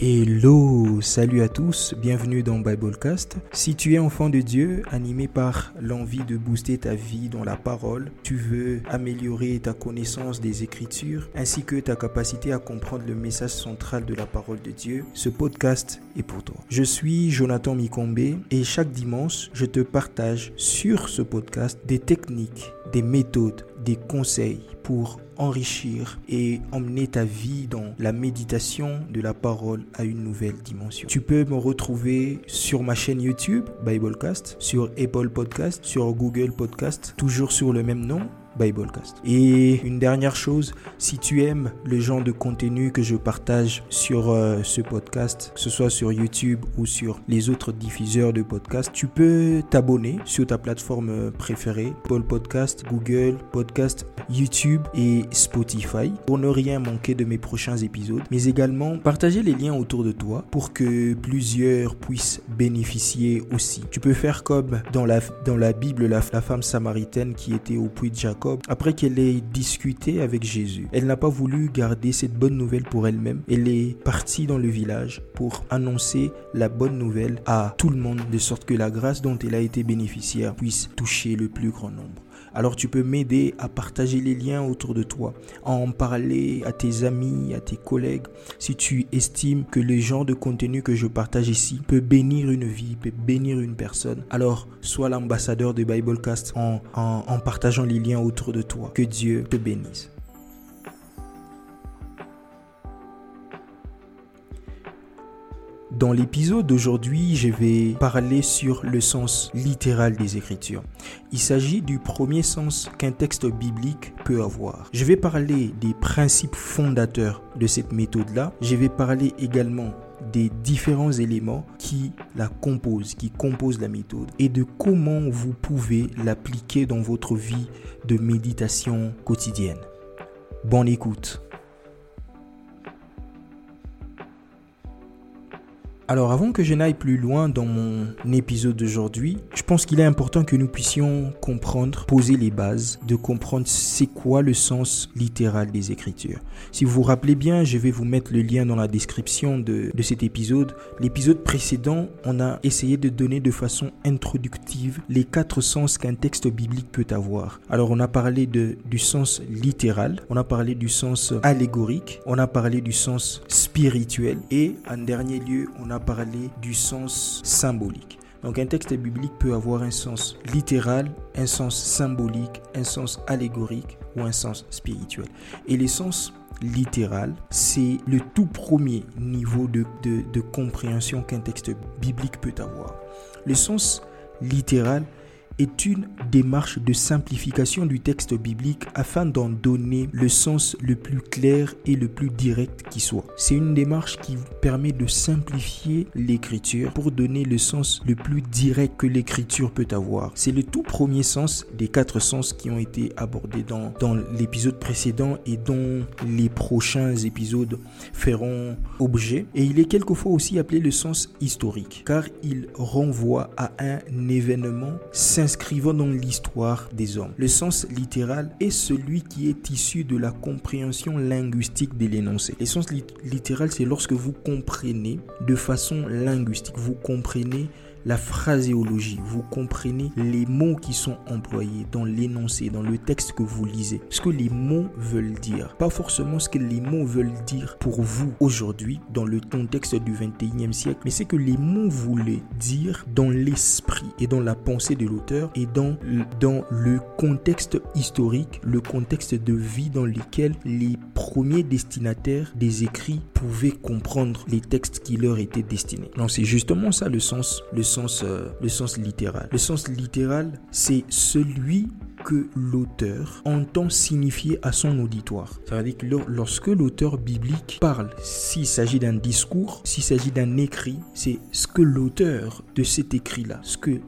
Hello, salut à tous, bienvenue dans Biblecast. Si tu es enfant de Dieu, animé par l'envie de booster ta vie dans la parole, tu veux améliorer ta connaissance des Écritures ainsi que ta capacité à comprendre le message central de la parole de Dieu, ce podcast est pour toi. Je suis Jonathan Mikombe et chaque dimanche, je te partage sur ce podcast des techniques, des méthodes, des conseils pour enrichir et emmener ta vie dans la méditation de la parole à une nouvelle dimension. Tu peux me retrouver sur ma chaîne YouTube, Biblecast, sur Apple Podcast, sur Google Podcast, toujours sur le même nom, Biblecast. Et une dernière chose, si tu aimes le genre de contenu que je partage sur euh, ce podcast, que ce soit sur YouTube ou sur les autres diffuseurs de podcasts, tu peux t'abonner sur ta plateforme préférée, Paul Podcast, Google Podcast, YouTube et Spotify pour ne rien manquer de mes prochains épisodes, mais également partager les liens autour de toi pour que plusieurs puissent bénéficier aussi. Tu peux faire comme dans la, dans la Bible, la, la femme samaritaine qui était au puits de Jacob après qu'elle ait discuté avec Jésus. Elle n'a pas voulu garder cette bonne nouvelle pour elle-même. Elle est partie dans le village pour annoncer la bonne nouvelle à tout le monde, de sorte que la grâce dont elle a été bénéficiaire puisse toucher le plus grand nombre. Alors tu peux m'aider à partager les liens autour de toi, à en parler à tes amis, à tes collègues. Si tu estimes que le genre de contenu que je partage ici peut bénir une vie, peut bénir une personne, alors sois l'ambassadeur de Biblecast en, en, en partageant les liens autour de toi. Que Dieu te bénisse. Dans l'épisode d'aujourd'hui, je vais parler sur le sens littéral des Écritures. Il s'agit du premier sens qu'un texte biblique peut avoir. Je vais parler des principes fondateurs de cette méthode-là. Je vais parler également des différents éléments qui la composent, qui composent la méthode et de comment vous pouvez l'appliquer dans votre vie de méditation quotidienne. Bonne écoute. Alors avant que je n'aille plus loin dans mon épisode d'aujourd'hui, je pense qu'il est important que nous puissions comprendre, poser les bases, de comprendre c'est quoi le sens littéral des Écritures. Si vous vous rappelez bien, je vais vous mettre le lien dans la description de, de cet épisode. L'épisode précédent, on a essayé de donner de façon introductive les quatre sens qu'un texte biblique peut avoir. Alors on a parlé du sens littéral, on a parlé du sens allégorique, on a parlé du sens spirituel et en dernier lieu, on a parler du sens symbolique. Donc un texte biblique peut avoir un sens littéral, un sens symbolique, un sens allégorique ou un sens spirituel. Et les sens littéral, c'est le tout premier niveau de, de, de compréhension qu'un texte biblique peut avoir. Le sens littéral est une démarche de simplification du texte biblique afin d'en donner le sens le plus clair et le plus direct qui soit. C'est une démarche qui permet de simplifier l'écriture pour donner le sens le plus direct que l'écriture peut avoir. C'est le tout premier sens des quatre sens qui ont été abordés dans, dans l'épisode précédent et dont les prochains épisodes feront objet. Et il est quelquefois aussi appelé le sens historique car il renvoie à un événement s'inscrivant dans l'histoire des hommes. Le sens littéral est celui qui est issu de la compréhension linguistique de l'énoncé. Le sens littéral, c'est lorsque vous comprenez de façon linguistique, vous comprenez la phraséologie, vous comprenez les mots qui sont employés dans l'énoncé, dans le texte que vous lisez, ce que les mots veulent dire. Pas forcément ce que les mots veulent dire pour vous aujourd'hui dans le contexte du 21e siècle, mais c'est que les mots voulaient dire dans l'esprit et dans la pensée de l'auteur et dans, dans le contexte historique, le contexte de vie dans lequel les premiers destinataires des écrits pouvaient comprendre les textes qui leur étaient destinés. Donc c'est justement ça le sens, le sens, euh, le sens littéral. Le sens littéral, c'est celui que l'auteur entend signifier à son auditoire. Ça veut dire que lorsque l'auteur biblique parle, s'il s'agit d'un discours, s'il s'agit d'un écrit, c'est ce que l'auteur de cet écrit-là, ce que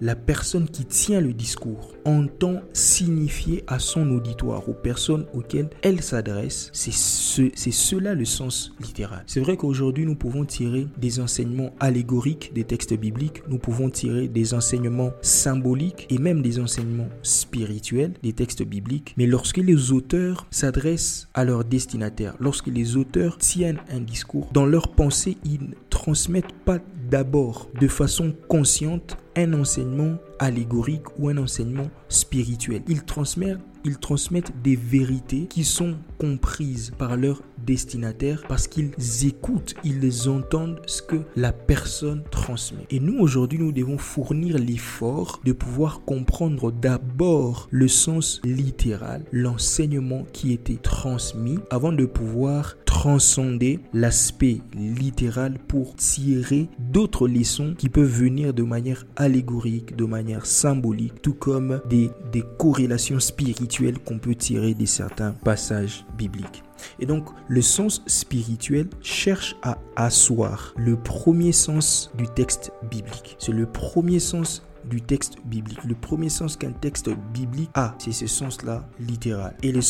la personne qui tient le discours entend signifier à son auditoire, aux personnes auxquelles elle s'adresse, c'est ce, c'est cela le sens littéral. C'est vrai qu'aujourd'hui nous pouvons tirer des enseignements allégoriques des textes bibliques, nous pouvons tirer des enseignements symboliques et même des enseignements spirituel des textes bibliques, mais lorsque les auteurs s'adressent à leurs destinataires, lorsque les auteurs tiennent un discours, dans leur pensée, ils ne transmettent pas d'abord de façon consciente un enseignement allégorique ou un enseignement spirituel. Ils transmettent, ils transmettent des vérités qui sont comprises par leurs destinataires parce qu'ils écoutent, ils entendent ce que la personne transmet. Et nous, aujourd'hui, nous devons fournir l'effort de pouvoir comprendre d'abord le sens littéral, l'enseignement qui était transmis avant de pouvoir transcender l'aspect littéral pour tirer d'autres leçons qui peuvent venir de manière allégorique, de manière symbolique, tout comme des, des corrélations spirituelles qu'on peut tirer de certains passages bibliques. Et donc, le sens spirituel cherche à asseoir le premier sens du texte biblique. C'est le premier sens du texte biblique. Le premier sens qu'un texte biblique a, c'est ce sens-là littéral. Et le,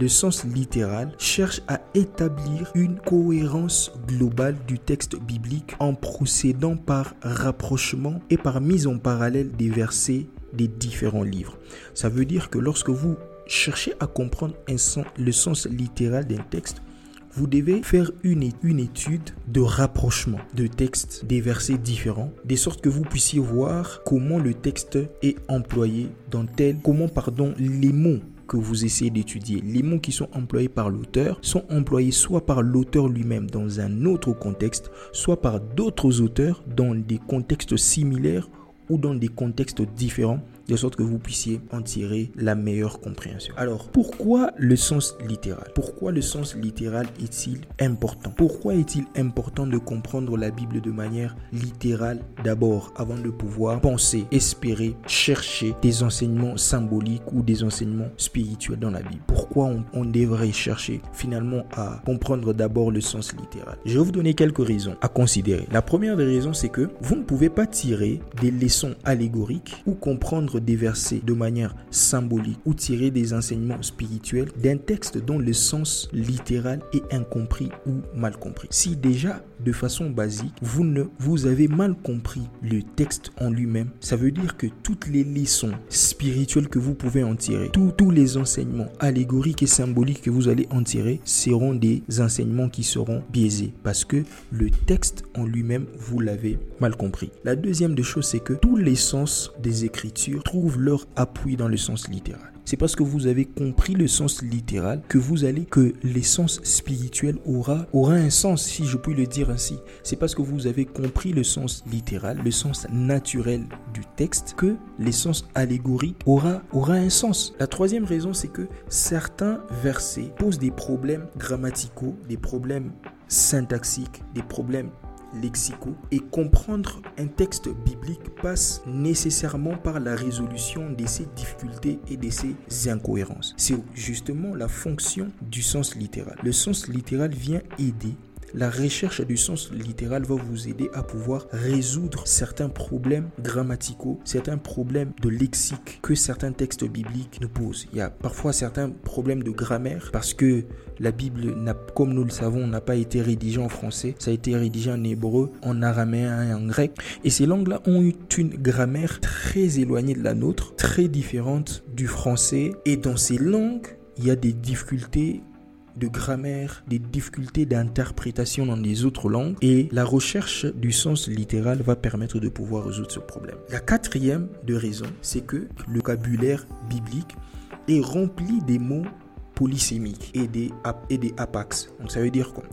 le, sens littéral cherche à établir une cohérence globale du texte biblique en procédant par rapprochement et par mise en parallèle des versets des différents livres. Ça veut dire que lorsque vous cherchez à comprendre le sens littéral d'un texte, vous devez faire une, une étude de rapprochement de textes des versets différents, de sorte que vous puissiez voir comment le texte est employé dans tel, comment, pardon, les mots que vous essayez d'étudier, les mots qui sont employés par l'auteur sont employés soit par l'auteur lui-même dans un autre contexte, soit par d'autres auteurs dans des contextes similaires ou dans des contextes différents de sorte que vous puissiez en tirer la meilleure compréhension. Alors, pourquoi le sens littéral? Pourquoi le sens littéral est-il important? Pourquoi est-il important de comprendre la Bible de manière littérale d'abord avant de pouvoir penser, espérer, chercher des enseignements symboliques ou des enseignements spirituels dans la Bible? Pourquoi on, devrait chercher finalement à comprendre d'abord le sens littéral? Je vais vous donner quelques raisons à considérer. La première des raisons, c'est que vous ne pouvez pas tirer des leçons allégoriques ou comprendre des versets de manière symbolique ou tirer des enseignements spirituels d'un texte dont le sens littéral est incompris ou mal compris. Si déjà de façon basique, vous ne vous avez mal compris le texte en lui-même, ça veut dire que toutes les leçons spirituelles que vous pouvez en tirer, tous les enseignements allégoriques et symboliques que vous allez en tirer seront des enseignements qui seront biaisés parce que le texte en lui-même, vous l'avez mal compris. La deuxième des choses, c'est que tous les sens des écritures trouvent leur appui dans le sens littéral. C'est parce que vous avez compris le sens littéral que vous allez que l'essence spirituelle aura aura un sens si je puis le dire ainsi. C'est parce que vous avez compris le sens littéral, le sens naturel du texte que l'essence allégorique aura aura un sens. La troisième raison c'est que certains versets posent des problèmes grammaticaux, des problèmes syntaxiques, des problèmes lexicaux et comprendre un texte biblique passe nécessairement par la résolution de ces difficultés et de ces incohérences. C'est justement la fonction du sens littéral. Le sens littéral vient aider la recherche du sens littéral va vous aider à pouvoir résoudre certains problèmes grammaticaux, certains problèmes de lexique que certains textes bibliques nous posent. Il y a parfois certains problèmes de grammaire parce que la Bible, comme nous le savons, n'a pas été rédigée en français, ça a été rédigé en hébreu, en araméen et en grec. Et ces langues-là ont eu une grammaire très éloignée de la nôtre, très différente du français. Et dans ces langues, il y a des difficultés de grammaire, des difficultés d'interprétation dans les autres langues et la recherche du sens littéral va permettre de pouvoir résoudre ce problème. La quatrième de raison, c'est que le vocabulaire biblique est rempli des mots polysémiques et des, et des apax. Donc ça veut dire quoi?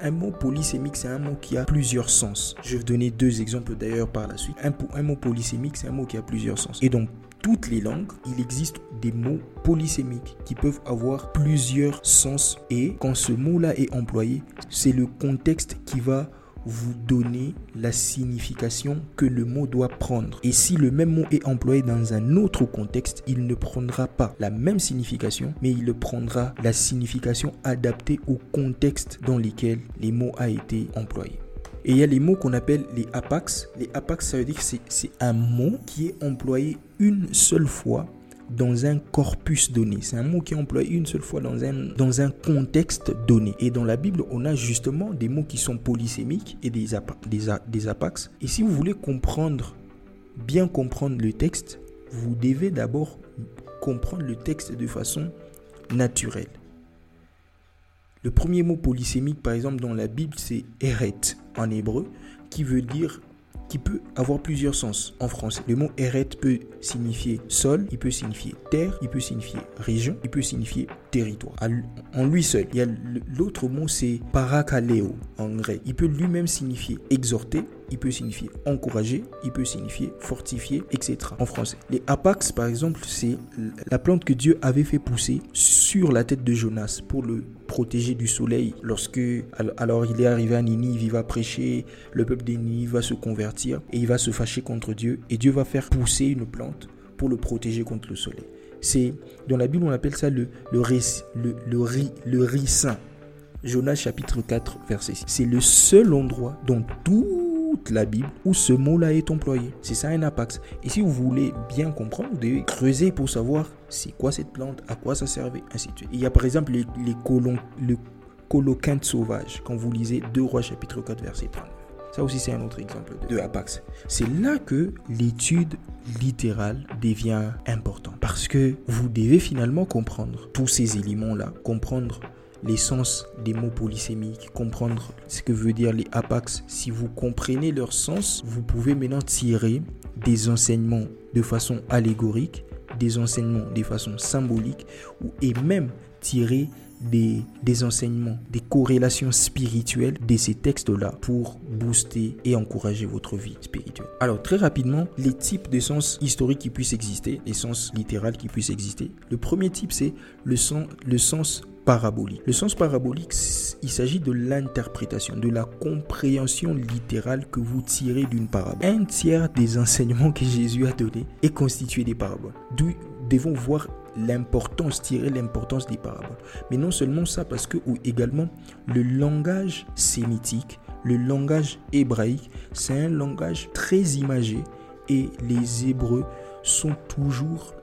Un, mot polysémique, c'est un mot qui a plusieurs sens. Je vais donner deux exemples d'ailleurs par la suite. Un, un mot polysémique, c'est un mot qui a plusieurs sens. Et donc toutes les langues, il existe des mots polysémiques qui peuvent avoir plusieurs sens et quand ce mot-là est employé, c'est le contexte qui va vous donner la signification que le mot doit prendre. Et si le même mot est employé dans un autre contexte, il ne prendra pas la même signification, mais il prendra la signification adaptée au contexte dans lequel les mots a été employés. Et il y a les mots qu'on appelle les apax. Les apax, ça veut dire que c'est un mot qui est employé une seule fois dans un corpus donné. C'est un mot qui est employé une seule fois dans un, contexte donné. Et dans la Bible, on a justement des mots qui sont polysémiques et des, des, des apax. Et si vous voulez bien comprendre le texte, vous devez d'abord comprendre le texte de façon naturelle. Le premier mot polysémique, par exemple, dans la Bible, c'est eret en hébreu, qui veut dire qui peut avoir plusieurs sens en français. Le mot eret peut signifier sol, il peut signifier terre, il peut signifier région, il peut signifier territoire. En lui seul. Il l'autre mot c'est parakaleo en grec. Il peut lui-même signifier exhorter, il peut signifier encourager, il peut signifier fortifier, etc. en français. Les apax par exemple, c'est la plante que Dieu avait fait pousser sur la tête de Jonas pour le protéger du soleil. Lorsque alors il est arrivé à Ninive, il va prêcher, le peuple de Ninive va se convertir et il va se fâcher contre Dieu et Dieu va faire pousser une plante pour le protéger contre le soleil. C'est dans la Bible on appelle ça le le le le, riz, le ricin. Jonas chapitre 4 verset 6. C'est le seul endroit dans toute la Bible où ce mot-là est employé. C'est ça un apax. Et si vous voulez bien comprendre, vous devez creuser pour savoir c'est quoi cette plante, à quoi ça servait, ainsi de suite. Il y a par exemple les, les colons, le coloquinte sauvage quand vous lisez 2 Rois chapitre 4 verset 30. Ça aussi, c'est un autre exemple de, Apax. C'est là que l'étude littérale devient importante. Parce que vous devez finalement comprendre tous ces éléments-là, comprendre l'essence des mots polysémiques, comprendre ce que veut dire les apax. Si vous comprenez leur sens, vous pouvez maintenant tirer des enseignements de façon allégorique, des enseignements de façon symbolique, et même tirer des, des enseignements, des corrélations spirituelles de ces textes-là pour booster et encourager votre vie spirituelle. Alors très rapidement, les types de sens historiques qui puissent exister, les sens littéral qui puissent exister. Le premier type, c'est le, sens, le sens parabolique. Le sens parabolique, il s'agit de l'interprétation, de la compréhension littérale que vous tirez d'une parabole. Un tiers des enseignements que Jésus a donnés est constitué des paraboles. D'où devons voir l'importance, tirer l'importance des paraboles. Mais non seulement ça, parce que ou également le langage sémitique, le langage hébraïque, c'est un langage très imagé et les Hébreux sont toujours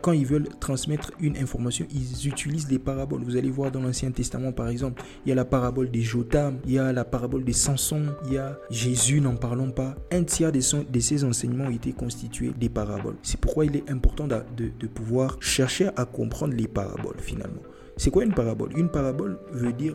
quand ils veulent transmettre une information, ils utilisent des paraboles. Vous allez voir dans l'Ancien Testament, par exemple, il y a la parabole des Jotam, il y a la parabole des Samson, il y a Jésus, n'en parlons pas. Un tiers de, son, de ces enseignements ont été constitués des paraboles. C'est pourquoi il est important de pouvoir chercher à comprendre les paraboles, finalement. C'est quoi une parabole? Une parabole veut dire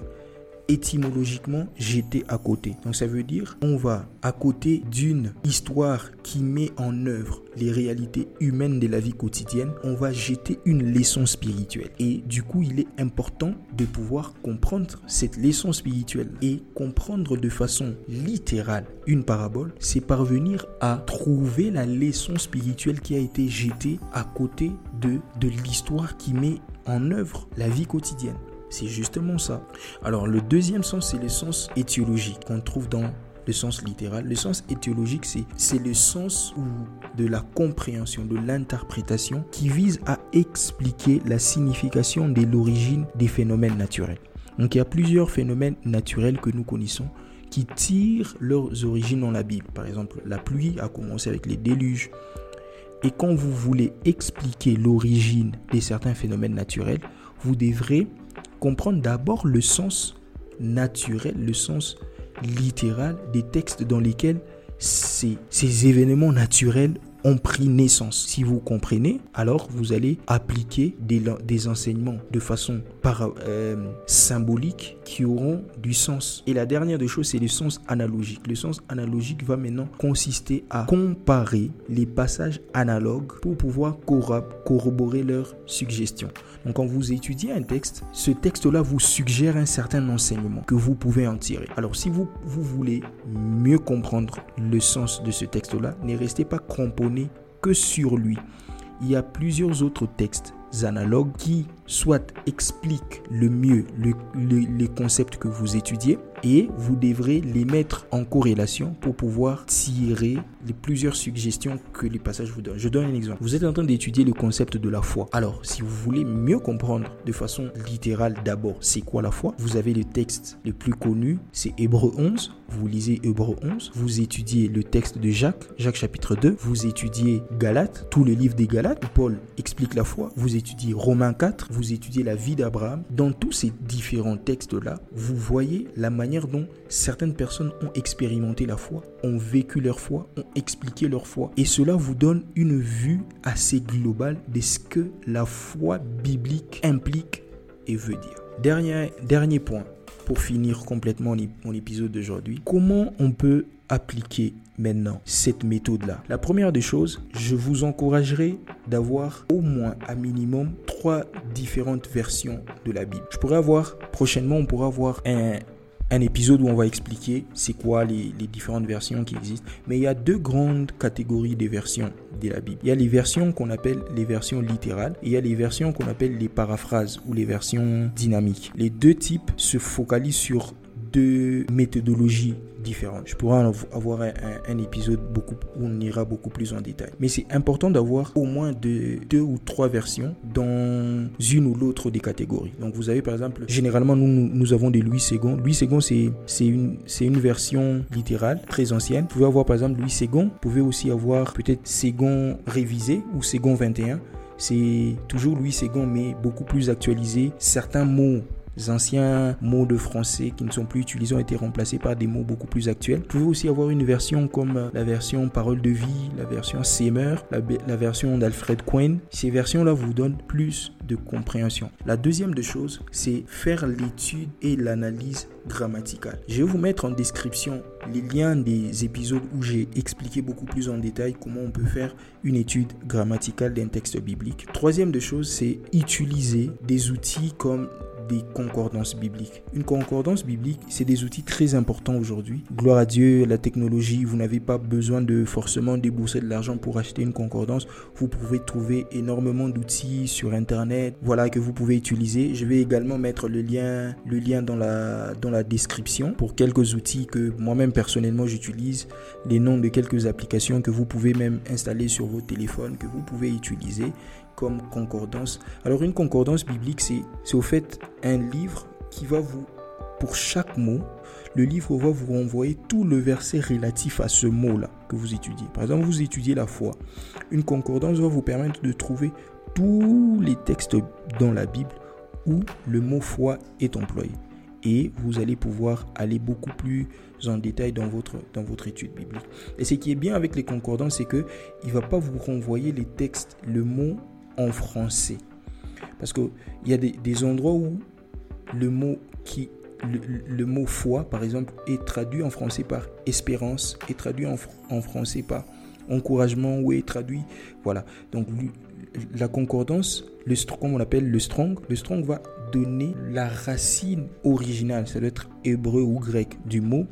étymologiquement j'étais à côté. Donc ça veut dire on va à côté d'une histoire qui met en œuvre les réalités humaines de la vie quotidienne, on va jeter une leçon spirituelle. Et du coup, il est important de pouvoir comprendre cette leçon spirituelle et comprendre de façon littérale une parabole, c'est parvenir à trouver la leçon spirituelle qui a été jetée à côté de, de l'histoire qui met en œuvre la vie quotidienne. C'est justement ça. Alors le deuxième sens, c'est le sens étiologique qu'on trouve dans le sens littéral. Le sens étiologique, c'est le sens de la compréhension, de l'interprétation qui vise à expliquer la signification de l'origine des phénomènes naturels. Donc il y a plusieurs phénomènes naturels que nous connaissons qui tirent leurs origines dans la Bible. Par exemple, la pluie a commencé avec les déluges. Et quand vous voulez expliquer l'origine de certains phénomènes naturels, vous devrez comprendre d'abord le sens naturel, le sens littéral des textes dans lesquels ces, événements naturels ont pris naissance. Si vous comprenez, alors vous allez appliquer des, enseignements de façon euh, symbolique qui auront du sens. Et la dernière des choses, c'est le sens analogique. Le sens analogique va maintenant consister à comparer les passages analogues pour pouvoir corroborer leurs suggestions. Donc quand vous étudiez un texte, ce texte-là vous suggère un certain enseignement que vous pouvez en tirer. Alors si vous, vous voulez mieux comprendre le sens de ce texte-là, ne restez pas cramponné que sur lui. Il y a plusieurs autres textes analogues qui soit expliquent le mieux les concepts que vous étudiez et vous devrez les mettre en corrélation pour pouvoir tirer les plusieurs suggestions que les passages vous donnent. Je donne un exemple. Vous êtes en train d'étudier le concept de la foi. Alors, si vous voulez mieux comprendre de façon littérale d'abord c'est quoi la foi, vous avez le texte le plus connu, c'est Hébreu 11. Vous lisez Hébreu 11, vous étudiez le texte de Jacques, Jacques chapitre 2, vous étudiez Galates, tout le livre des Galates, Paul explique la foi, vous étudiez Romains 4, vous étudiez la vie d'Abraham, dans tous ces différents textes-là, vous voyez la manière dont certaines personnes ont expérimenté la foi, ont vécu leur foi, ont expliqué leur foi. Et cela vous donne une vue assez globale de ce que la foi biblique implique et veut dire. Dernier, dernier point, pour finir complètement mon épisode d'aujourd'hui, comment on peut appliquer maintenant cette méthode-là? La première des choses, je vous encouragerai d'avoir au moins à minimum différentes versions de la Bible. Je pourrais avoir, prochainement, on pourra avoir un, un épisode où on va expliquer c'est quoi les, les, différentes versions qui existent. Mais il y a deux grandes catégories de versions de la Bible. Il y a les versions qu'on appelle les versions littérales et il y a les versions qu'on appelle les paraphrases ou les versions dynamiques. Les deux types se focalisent sur deux méthodologies différentes. Je pourrais avoir un, épisode beaucoup, où on ira beaucoup plus en détail. Mais c'est important d'avoir au moins deux, ou trois versions dans une ou l'autre des catégories. Donc vous avez par exemple, généralement nous, nous avons des Louis II. Louis II c'est, c'est, une, c'est une version littérale très ancienne. Vous pouvez avoir par exemple Louis II. Vous pouvez aussi avoir peut-être Second révisé ou Second 21 c'est toujours Louis II mais beaucoup plus actualisé. Certains mots anciens mots de français qui ne sont plus utilisés ont été remplacés par des mots beaucoup plus actuels. Vous pouvez aussi avoir une version comme la version Parole de vie, la version Seymour, la, version d'Alfred Quinn. Ces versions-là vous donnent plus de compréhension. La deuxième des choses, c'est faire l'étude et l'analyse grammaticale. Je vais vous mettre en description les liens des épisodes où j'ai expliqué beaucoup plus en détail comment on peut faire une étude grammaticale d'un texte biblique. Troisième des choses, c'est utiliser des outils comme des concordances bibliques. Une concordance biblique, c'est des outils très importants aujourd'hui. Gloire à Dieu, la technologie, vous n'avez pas besoin de forcément débourser de l'argent pour acheter une concordance. Vous pouvez trouver énormément d'outils sur Internet, voilà, que vous pouvez utiliser. Je vais également mettre le lien, le lien dans la, dans la description pour quelques outils que moi-même personnellement j'utilise, les noms de quelques applications que vous pouvez même installer sur vos téléphones, que vous pouvez utiliser concordance. Alors une concordance biblique, c'est au fait un livre qui va vous, pour chaque mot, le livre va vous renvoyer tout le verset relatif à ce mot-là que vous étudiez. Par exemple, vous étudiez la foi. Une concordance va vous permettre de trouver tous les textes dans la Bible où le mot foi est employé. Et vous allez pouvoir aller beaucoup plus en détail dans votre, dans votre étude biblique. Et ce qui est bien avec les concordances, c'est qu'il ne va pas vous renvoyer les textes, le mot en français. Parce qu'il y a des, endroits où le mot qui le, mot foi, par exemple, est traduit en français par espérance, est traduit en, en français par encouragement ou est traduit. Voilà. Donc, la concordance, le, comme on l'appelle le strong, le strong va donner la racine originale, ça doit être hébreu ou grec du mot,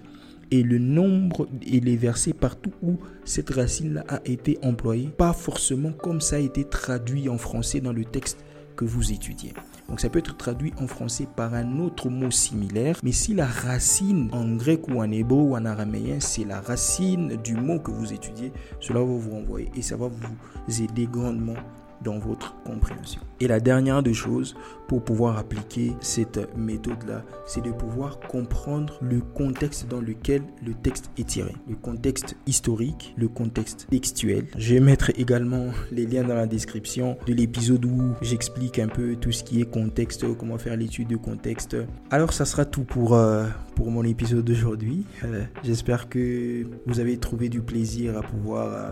et le nombre et les versets partout où cette racine-là a été employée, pas forcément comme ça a été traduit en français dans le texte que vous étudiez. Donc ça peut être traduit en français par un autre mot similaire, mais si la racine en grec ou en hébreu ou en araméen, c'est la racine du mot que vous étudiez, cela va vous renvoyer et ça va vous aider grandement dans votre compréhension. Et la dernière des choses pour pouvoir appliquer cette méthode-là, c'est de pouvoir comprendre le contexte dans lequel le texte est tiré. Le contexte historique, le contexte textuel. Je vais mettre également les liens dans la description de l'épisode où j'explique un peu tout ce qui est contexte, comment faire l'étude de contexte. Alors ça sera tout pour, euh, pour mon épisode d'aujourd'hui. Euh, j'espère que vous avez trouvé du plaisir à pouvoir... Euh,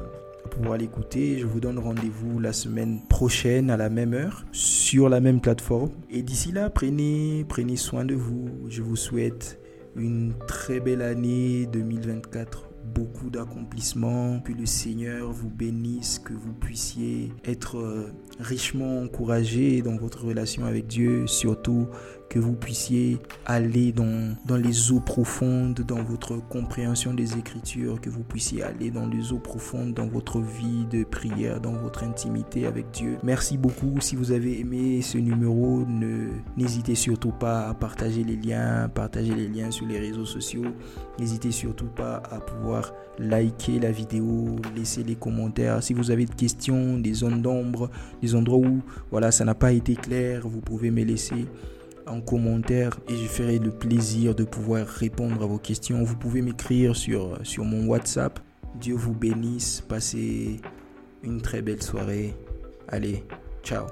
pouvoir l'écouter. Je vous donne rendez-vous la semaine prochaine à la même heure sur la même plateforme. Et d'ici là, prenez, prenez soin de vous. Je vous souhaite une très belle année 2024 beaucoup d'accomplissements, que le Seigneur vous bénisse, que vous puissiez être euh, richement encouragé dans votre relation avec Dieu, surtout que vous puissiez aller dans, dans les eaux profondes, dans votre compréhension des Écritures, que vous puissiez aller dans les eaux profondes, dans votre vie de prière, dans votre intimité avec Dieu. Merci beaucoup. Si vous avez aimé ce numéro, n'hésitez surtout pas à partager les liens, partager les liens sur les réseaux sociaux. N'hésitez surtout pas à pouvoir liker la vidéo, laisser les commentaires. Si vous avez des questions, des zones d'ombre, des endroits où voilà, ça n'a pas été clair, vous pouvez me laisser en commentaire et je ferai le plaisir de pouvoir répondre à vos questions. Vous pouvez m'écrire sur, sur mon WhatsApp. Dieu vous bénisse. Passez une très belle soirée. Allez, ciao.